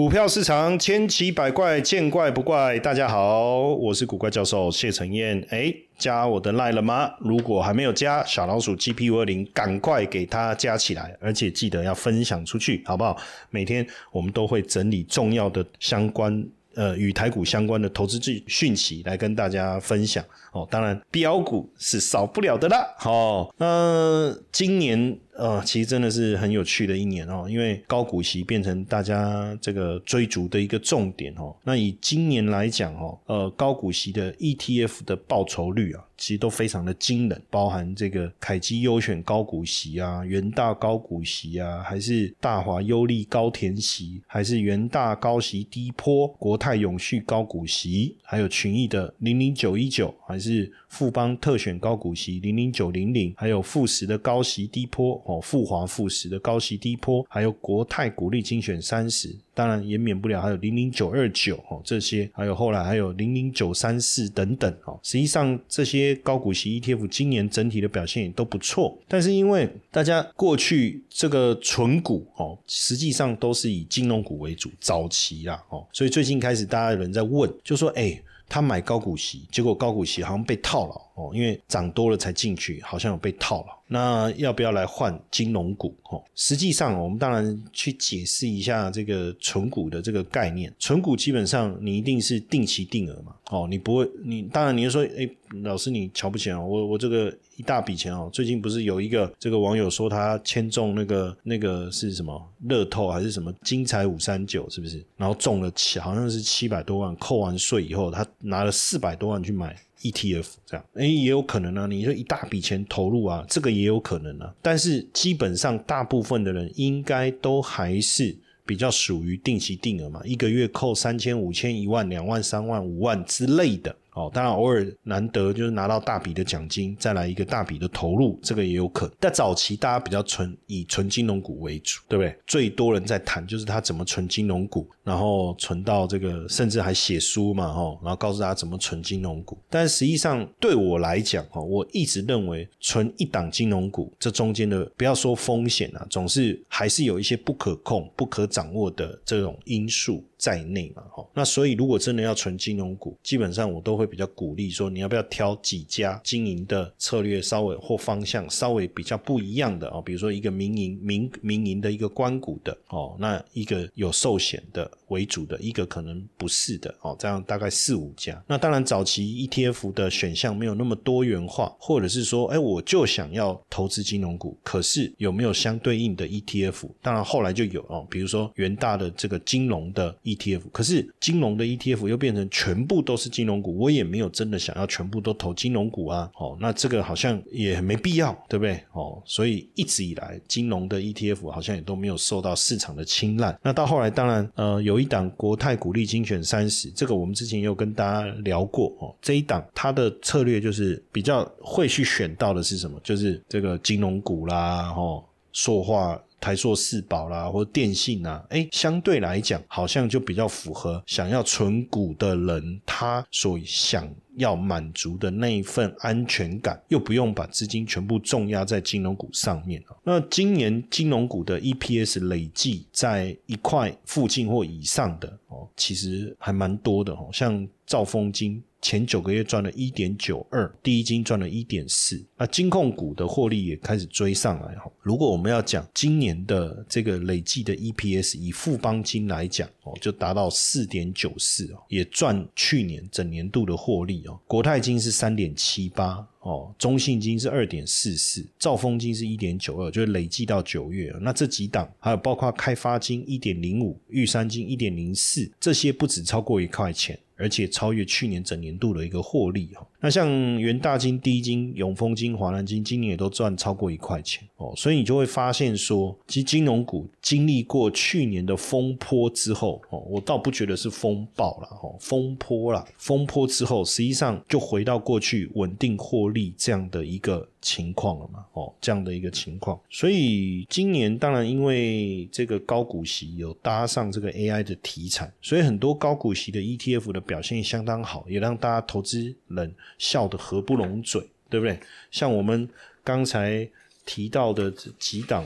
股票市场千奇百怪，见怪不怪。大家好，我是古怪教授谢承彦。哎，加我的赖了吗？如果还没有加，小老鼠 GP 五二零，赶快给它加起来，而且记得要分享出去，好不好？每天我们都会整理重要的相关。呃，与台股相关的投资讯讯息来跟大家分享哦。当然，标股是少不了的啦。好，那今年呃，其实真的是很有趣的一年哦，因为高股息变成大家这个追逐的一个重点哦。那以今年来讲哦，呃，高股息的 ETF 的报酬率啊。其实都非常的惊人，包含这个凯基优选高股息啊，元大高股息啊，还是大华优利高填息，还是元大高息低坡，国泰永续高股息，还有群益的零零九一九，还是富邦特选高股息零零九零零，还有富时的高息低坡哦，富华富时的高息低坡，还有国泰股利精选三十。当然也免不了还有零零九二九哦这些，还有后来还有零零九三四等等哦。实际上这些高股息 ETF 今年整体的表现也都不错，但是因为大家过去这个纯股哦，实际上都是以金融股为主，早期啦哦，所以最近开始大家有人在问，就说哎。他买高股息，结果高股息好像被套牢哦，因为涨多了才进去，好像有被套牢。那要不要来换金融股？哦，实际上我们当然去解释一下这个存股的这个概念。存股基本上你一定是定期定额嘛，哦，你不会，你当然你就说，哎，老师你瞧不起啊，我我这个。一大笔钱哦！最近不是有一个这个网友说他签中那个那个是什么乐透还是什么金彩五三九是不是？然后中了七好像是七百多万，扣完税以后他拿了四百多万去买 ETF，这样哎也有可能啊！你说一大笔钱投入啊，这个也有可能啊。但是基本上大部分的人应该都还是比较属于定期定额嘛，一个月扣三千、五千、一万、两万、三万、五万之类的。哦，当然偶尔难得就是拿到大笔的奖金，再来一个大笔的投入，这个也有可能。但早期大家比较纯以纯金融股为主，对不对？最多人在谈就是他怎么存金融股，然后存到这个，甚至还写书嘛，哈，然后告诉大家怎么存金融股。但实际上对我来讲，哈，我一直认为存一档金融股，这中间的不要说风险啊，总是还是有一些不可控、不可掌握的这种因素。在内嘛，哈，那所以如果真的要存金融股，基本上我都会比较鼓励说，你要不要挑几家经营的策略稍微或方向稍微比较不一样的哦，比如说一个民营民民营的一个关股的哦，那一个有寿险的为主的一个可能不是的哦，这样大概四五家。那当然早期 ETF 的选项没有那么多元化，或者是说，哎，我就想要投资金融股，可是有没有相对应的 ETF？当然后来就有哦，比如说元大的这个金融的。ETF，可是金融的 ETF 又变成全部都是金融股，我也没有真的想要全部都投金融股啊。哦，那这个好像也没必要，对不对？哦，所以一直以来金融的 ETF 好像也都没有受到市场的青睐。那到后来，当然呃，有一档国泰股利精选三十，这个我们之前也有跟大家聊过哦。这一档它的策略就是比较会去选到的是什么？就是这个金融股啦，哦，塑化。台塑四宝啦，或者电信啊，哎，相对来讲，好像就比较符合想要存股的人他所想要满足的那一份安全感，又不用把资金全部重压在金融股上面那今年金融股的 EPS 累计在一块附近或以上的哦，其实还蛮多的哦，像兆丰金。前九个月赚了一点九二，第一金赚了一点四，那金控股的获利也开始追上来哈。如果我们要讲今年的这个累计的 EPS，以富邦金来讲哦，就达到四点九四哦，也赚去年整年度的获利哦。国泰金是三点七八哦，中信金是二点四四，兆丰金是一点九二，就是累计到九月。那这几档还有包括开发金一点零五，玉山金一点零四，这些不止超过一块钱。而且超越去年整年度的一个获利哈，那像元大金、低金、永丰金、华南金，今年也都赚超过一块钱哦，所以你就会发现说，其实金融股经历过去年的风波之后哦，我倒不觉得是风暴了哈，风波了，风波之后，实际上就回到过去稳定获利这样的一个。情况了嘛？哦，这样的一个情况，所以今年当然因为这个高股息有搭上这个 AI 的题材，所以很多高股息的 ETF 的表现相当好，也让大家投资人笑得合不拢嘴，对不对？像我们刚才提到的这几档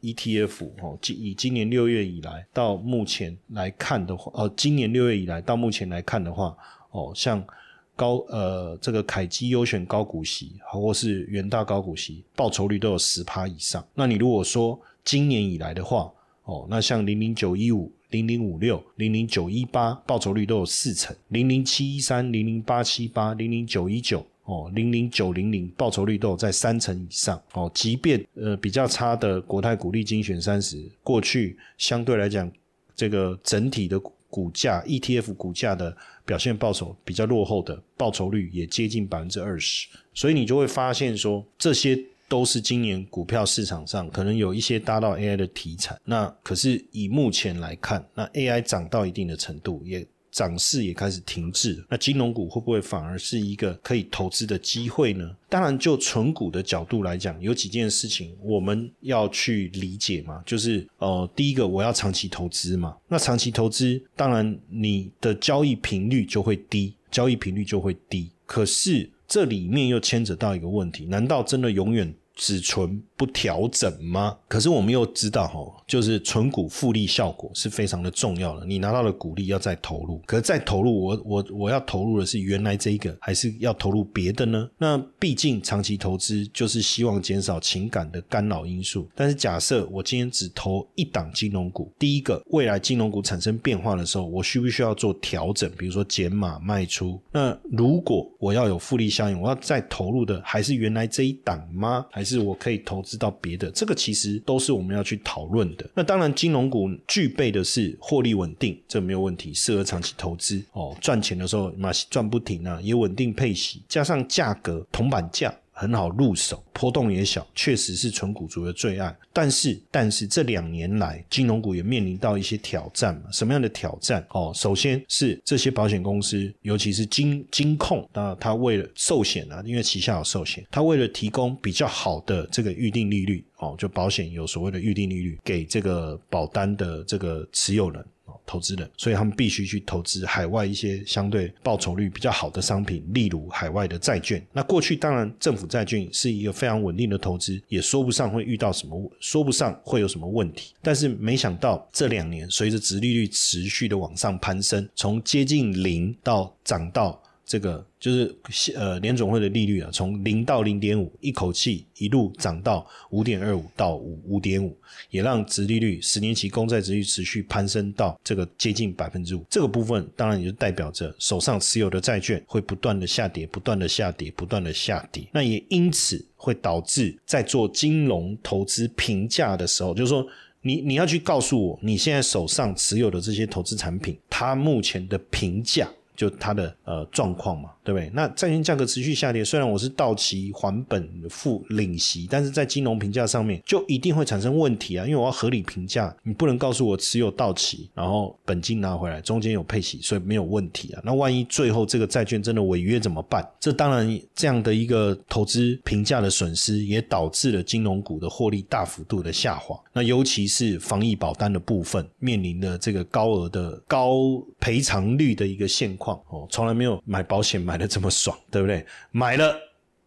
ETF 哦，以今年六月以来到目前来看的话，呃，今年六月以来到目前来看的话，哦，像高呃这个凯基优选高股息，或是元大高股息，报酬率都有十趴以上。那你如果说今年以来的话，哦，那像零零九一五、零零五六、零零九一八，报酬率都有四成；零零七一三、零零八七八、零零九一九。哦，零零九零零报酬率都有在三成以上哦。即便呃比较差的国泰股利精选三十，过去相对来讲，这个整体的股价 ETF 股价的表现报酬比较落后的，报酬率也接近百分之二十。所以你就会发现说，这些都是今年股票市场上可能有一些搭到 AI 的题材。那可是以目前来看，那 AI 涨到一定的程度也。涨势也开始停滞，那金融股会不会反而是一个可以投资的机会呢？当然，就纯股的角度来讲，有几件事情我们要去理解嘛，就是呃，第一个我要长期投资嘛，那长期投资，当然你的交易频率就会低，交易频率就会低。可是这里面又牵扯到一个问题，难道真的永远只存？不调整吗？可是我们又知道哈，就是存股复利效果是非常的重要的。你拿到了股利要再投入，可是再投入，我我我要投入的是原来这一个，还是要投入别的呢？那毕竟长期投资就是希望减少情感的干扰因素。但是假设我今天只投一档金融股，第一个未来金融股产生变化的时候，我需不需要做调整？比如说减码卖出？那如果我要有复利效应，我要再投入的还是原来这一档吗？还还是我可以投资？到别的，这个其实都是我们要去讨论的。那当然，金融股具备的是获利稳定，这没有问题，适合长期投资哦。赚钱的时候嘛，赚不停啊，也稳定配息，加上价格铜板价。很好入手，波动也小，确实是纯股族的最爱。但是，但是这两年来，金融股也面临到一些挑战嘛？什么样的挑战？哦，首先是这些保险公司，尤其是金金控，那它为了寿险啊，因为旗下有寿险，它为了提供比较好的这个预定利率，哦，就保险有所谓的预定利率给这个保单的这个持有人。投资人，所以他们必须去投资海外一些相对报酬率比较好的商品，例如海外的债券。那过去当然政府债券是一个非常稳定的投资，也说不上会遇到什么，说不上会有什么问题。但是没想到这两年，随着殖利率持续的往上攀升，从接近零到涨到。这个就是呃联总会的利率啊，从零到零点五，一口气一路涨到五点二五到五五点五，也让殖利率十年期公债殖率持续攀升到这个接近百分之五。这个部分当然也就代表着手上持有的债券会不断的下跌，不断的下跌，不断的下跌。那也因此会导致在做金融投资评价的时候，就是说你你要去告诉我，你现在手上持有的这些投资产品，它目前的评价。就他的呃状况嘛，对不对？那债券价格持续下跌，虽然我是到期还本付领息，但是在金融评价上面就一定会产生问题啊，因为我要合理评价，你不能告诉我持有到期，然后本金拿回来，中间有配息，所以没有问题啊。那万一最后这个债券真的违约怎么办？这当然这样的一个投资评价的损失，也导致了金融股的获利大幅度的下滑。那尤其是防疫保单的部分，面临的这个高额的高赔偿率的一个现。况哦，从来没有买保险买的这么爽，对不对？买了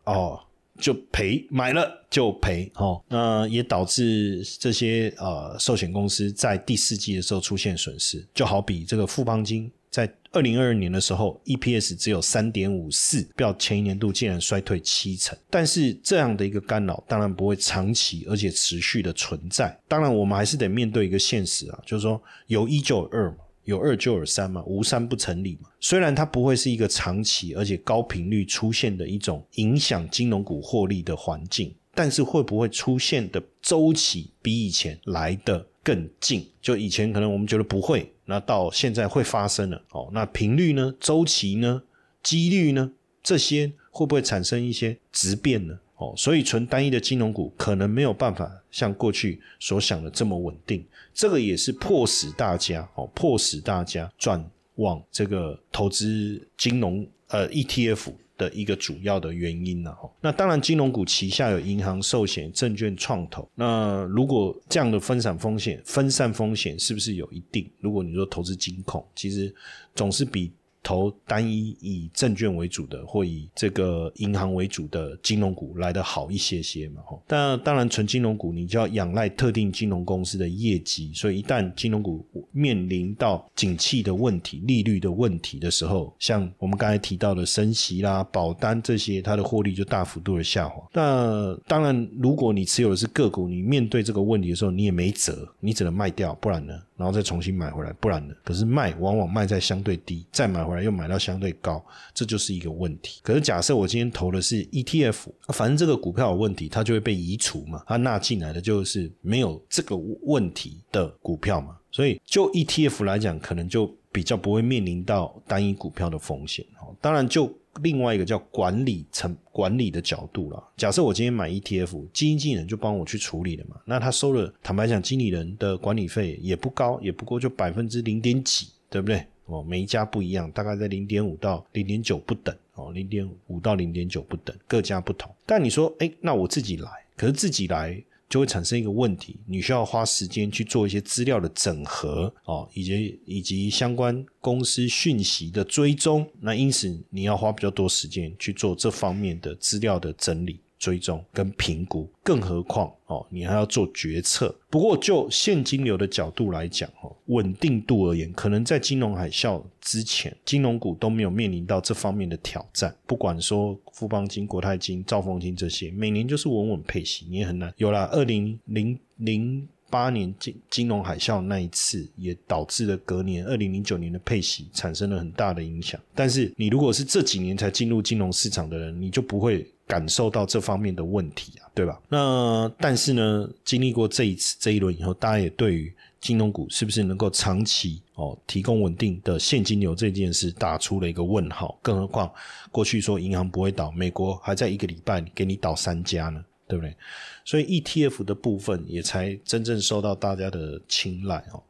哦就赔，买了就赔哦，那也导致这些呃寿险公司在第四季的时候出现损失。就好比这个富邦金在二零二二年的时候，EPS 只有三点五四，较前一年度竟然衰退七成。但是这样的一个干扰当然不会长期而且持续的存在。当然，我们还是得面对一个现实啊，就是说有一就有二嘛。有二就有三嘛，无三不成立嘛。虽然它不会是一个长期而且高频率出现的一种影响金融股获利的环境，但是会不会出现的周期比以前来的更近？就以前可能我们觉得不会，那到现在会发生了。哦，那频率呢？周期呢？几率呢？这些会不会产生一些质变呢？哦，所以纯单一的金融股可能没有办法像过去所想的这么稳定，这个也是迫使大家哦，迫使大家转往这个投资金融呃 ETF 的一个主要的原因了。那当然，金融股旗下有银行、寿险、证券、创投。那如果这样的分散风险、分散风险是不是有一定？如果你说投资金控，其实总是比。投单一以证券为主的或以这个银行为主的金融股来的好一些些嘛。但当然，纯金融股你就要仰赖特定金融公司的业绩，所以一旦金融股面临到景气的问题、利率的问题的时候，像我们刚才提到的升息啦、保单这些，它的获利就大幅度的下滑。那当然，如果你持有的是个股，你面对这个问题的时候，你也没辙，你只能卖掉，不然呢？然后再重新买回来，不然呢？可是卖往往卖在相对低，再买回来又买到相对高，这就是一个问题。可是假设我今天投的是 ETF，反正这个股票有问题，它就会被移除嘛，它纳进来的就是没有这个问题的股票嘛。所以就 ETF 来讲，可能就比较不会面临到单一股票的风险。当然就。另外一个叫管理层管理的角度了。假设我今天买 ETF，基金经理人就帮我去处理了嘛。那他收了，坦白讲，经理人的管理费也不高，也不过就百分之零点几，对不对？哦，每一家不一样，大概在零点五到零点九不等哦，零点五到零点九不等，各家不同。但你说，哎，那我自己来，可是自己来。就会产生一个问题，你需要花时间去做一些资料的整合哦，以及以及相关公司讯息的追踪。那因此你要花比较多时间去做这方面的资料的整理。追踪跟评估，更何况哦，你还要做决策。不过就现金流的角度来讲，哦，稳定度而言，可能在金融海啸之前，金融股都没有面临到这方面的挑战。不管说富邦金、国泰金、兆丰金这些，每年就是稳稳配息，你也很难有了。二零零零八年金金融海啸那一次，也导致了隔年二零零九年的配息产生了很大的影响。但是你如果是这几年才进入金融市场的人，你就不会。感受到这方面的问题啊，对吧？那但是呢，经历过这一次这一轮以后，大家也对于金融股是不是能够长期哦提供稳定的现金流这件事打出了一个问号。更何况过去说银行不会倒，美国还在一个礼拜给你倒三家呢，对不对？所以 ETF 的部分也才真正受到大家的青睐哦。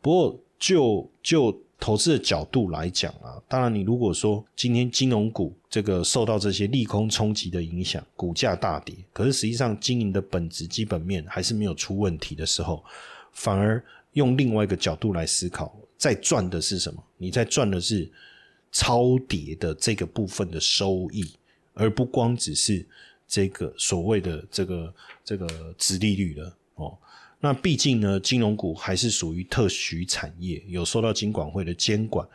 不过就就。投资的角度来讲啊，当然，你如果说今天金融股这个受到这些利空冲击的影响，股价大跌，可是实际上经营的本质基本面还是没有出问题的时候，反而用另外一个角度来思考，在赚的是什么？你在赚的是超跌的这个部分的收益，而不光只是这个所谓的这个这个值利率了。那毕竟呢，金融股还是属于特许产业，有受到金管会的监管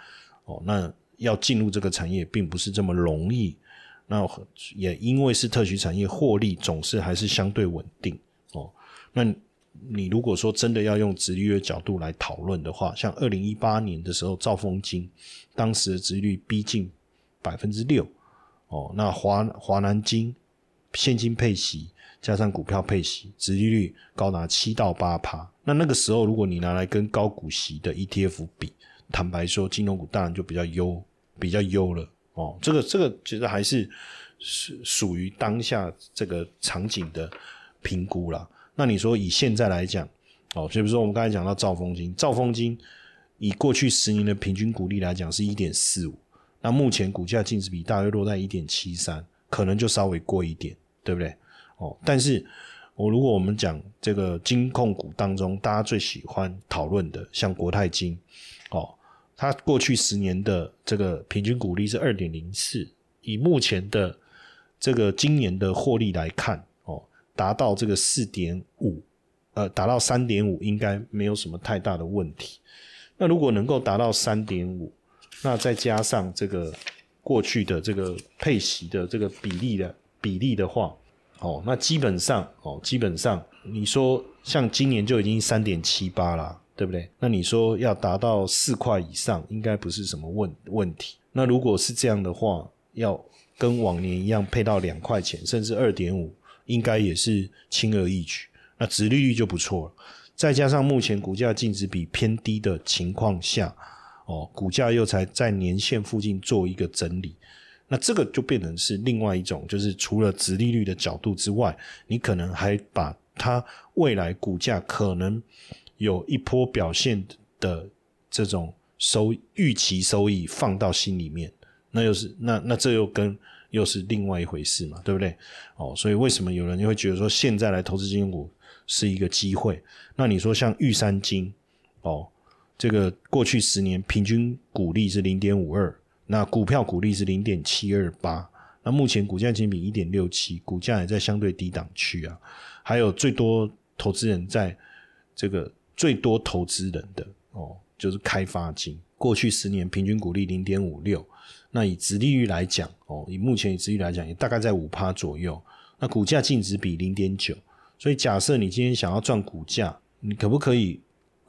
哦。那要进入这个产业，并不是这么容易。那也因为是特许产业，获利总是还是相对稳定哦。那你如果说真的要用直利率角度来讨论的话，像二零一八年的时候，兆丰金当时的直利率逼近百分之六哦。那华华南金现金配息。加上股票配息，殖利率高达七到八趴。那那个时候，如果你拿来跟高股息的 ETF 比，坦白说，金融股当然就比较优，比较优了哦。这个这个其实还是是属于当下这个场景的评估啦。那你说以现在来讲，哦，就比如说我们刚才讲到兆丰金，兆丰金以过去十年的平均股利来讲是一点四五，那目前股价净值比大约落在一点七三，可能就稍微贵一点，对不对？哦，但是我如果我们讲这个金控股当中，大家最喜欢讨论的，像国泰金，哦，它过去十年的这个平均股利是二点零四，以目前的这个今年的获利来看，哦，达到这个四点五，呃，达到三点五，应该没有什么太大的问题。那如果能够达到三点五，那再加上这个过去的这个配息的这个比例的比例的话，哦，那基本上哦，基本上你说像今年就已经三点七八了，对不对？那你说要达到四块以上，应该不是什么问问题。那如果是这样的话，要跟往年一样配到两块钱，甚至二点五，应该也是轻而易举。那殖利率就不错了，再加上目前股价净值比偏低的情况下，哦，股价又才在年线附近做一个整理。那这个就变成是另外一种，就是除了直利率的角度之外，你可能还把它未来股价可能有一波表现的这种收预期收益放到心里面，那又是那那这又跟又是另外一回事嘛，对不对？哦，所以为什么有人就会觉得说现在来投资金融股是一个机会？那你说像玉山金哦，这个过去十年平均股利是零点五二。那股票股利是零点七二八，那目前股价仅比一点六七，股价也在相对低档区啊。还有最多投资人在这个最多投资人的哦，就是开发金，过去十年平均股利零点五六。那以殖利率来讲，哦，以目前以殖利率来讲，也大概在五趴左右。那股价净值比零点九，所以假设你今天想要赚股价，你可不可以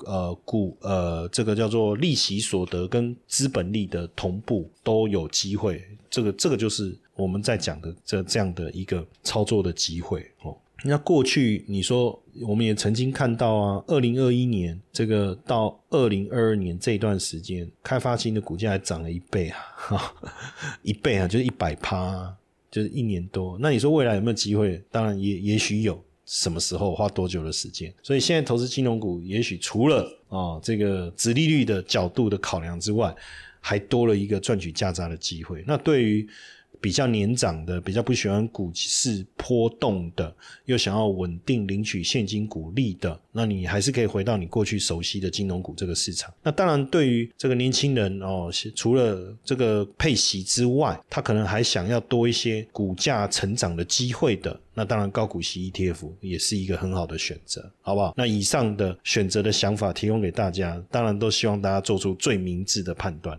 呃股呃这个叫做利息所得跟资本利的同步都有机会？这个这个就是我们在讲的这这样的一个操作的机会哦。那过去你说，我们也曾经看到啊，二零二一年这个到二零二二年这一段时间，开发金的股价还涨了一倍啊，一倍啊，就是一百趴，就是一年多。那你说未来有没有机会？当然也也许有，什么时候花多久的时间？所以现在投资金融股，也许除了啊这个殖利率的角度的考量之外，还多了一个赚取价差的机会。那对于比较年长的，比较不喜欢股市波动的，又想要稳定领取现金股利的，那你还是可以回到你过去熟悉的金融股这个市场。那当然，对于这个年轻人哦，除了这个配息之外，他可能还想要多一些股价成长的机会的，那当然高股息 ETF 也是一个很好的选择，好不好？那以上的选择的想法提供给大家，当然都希望大家做出最明智的判断。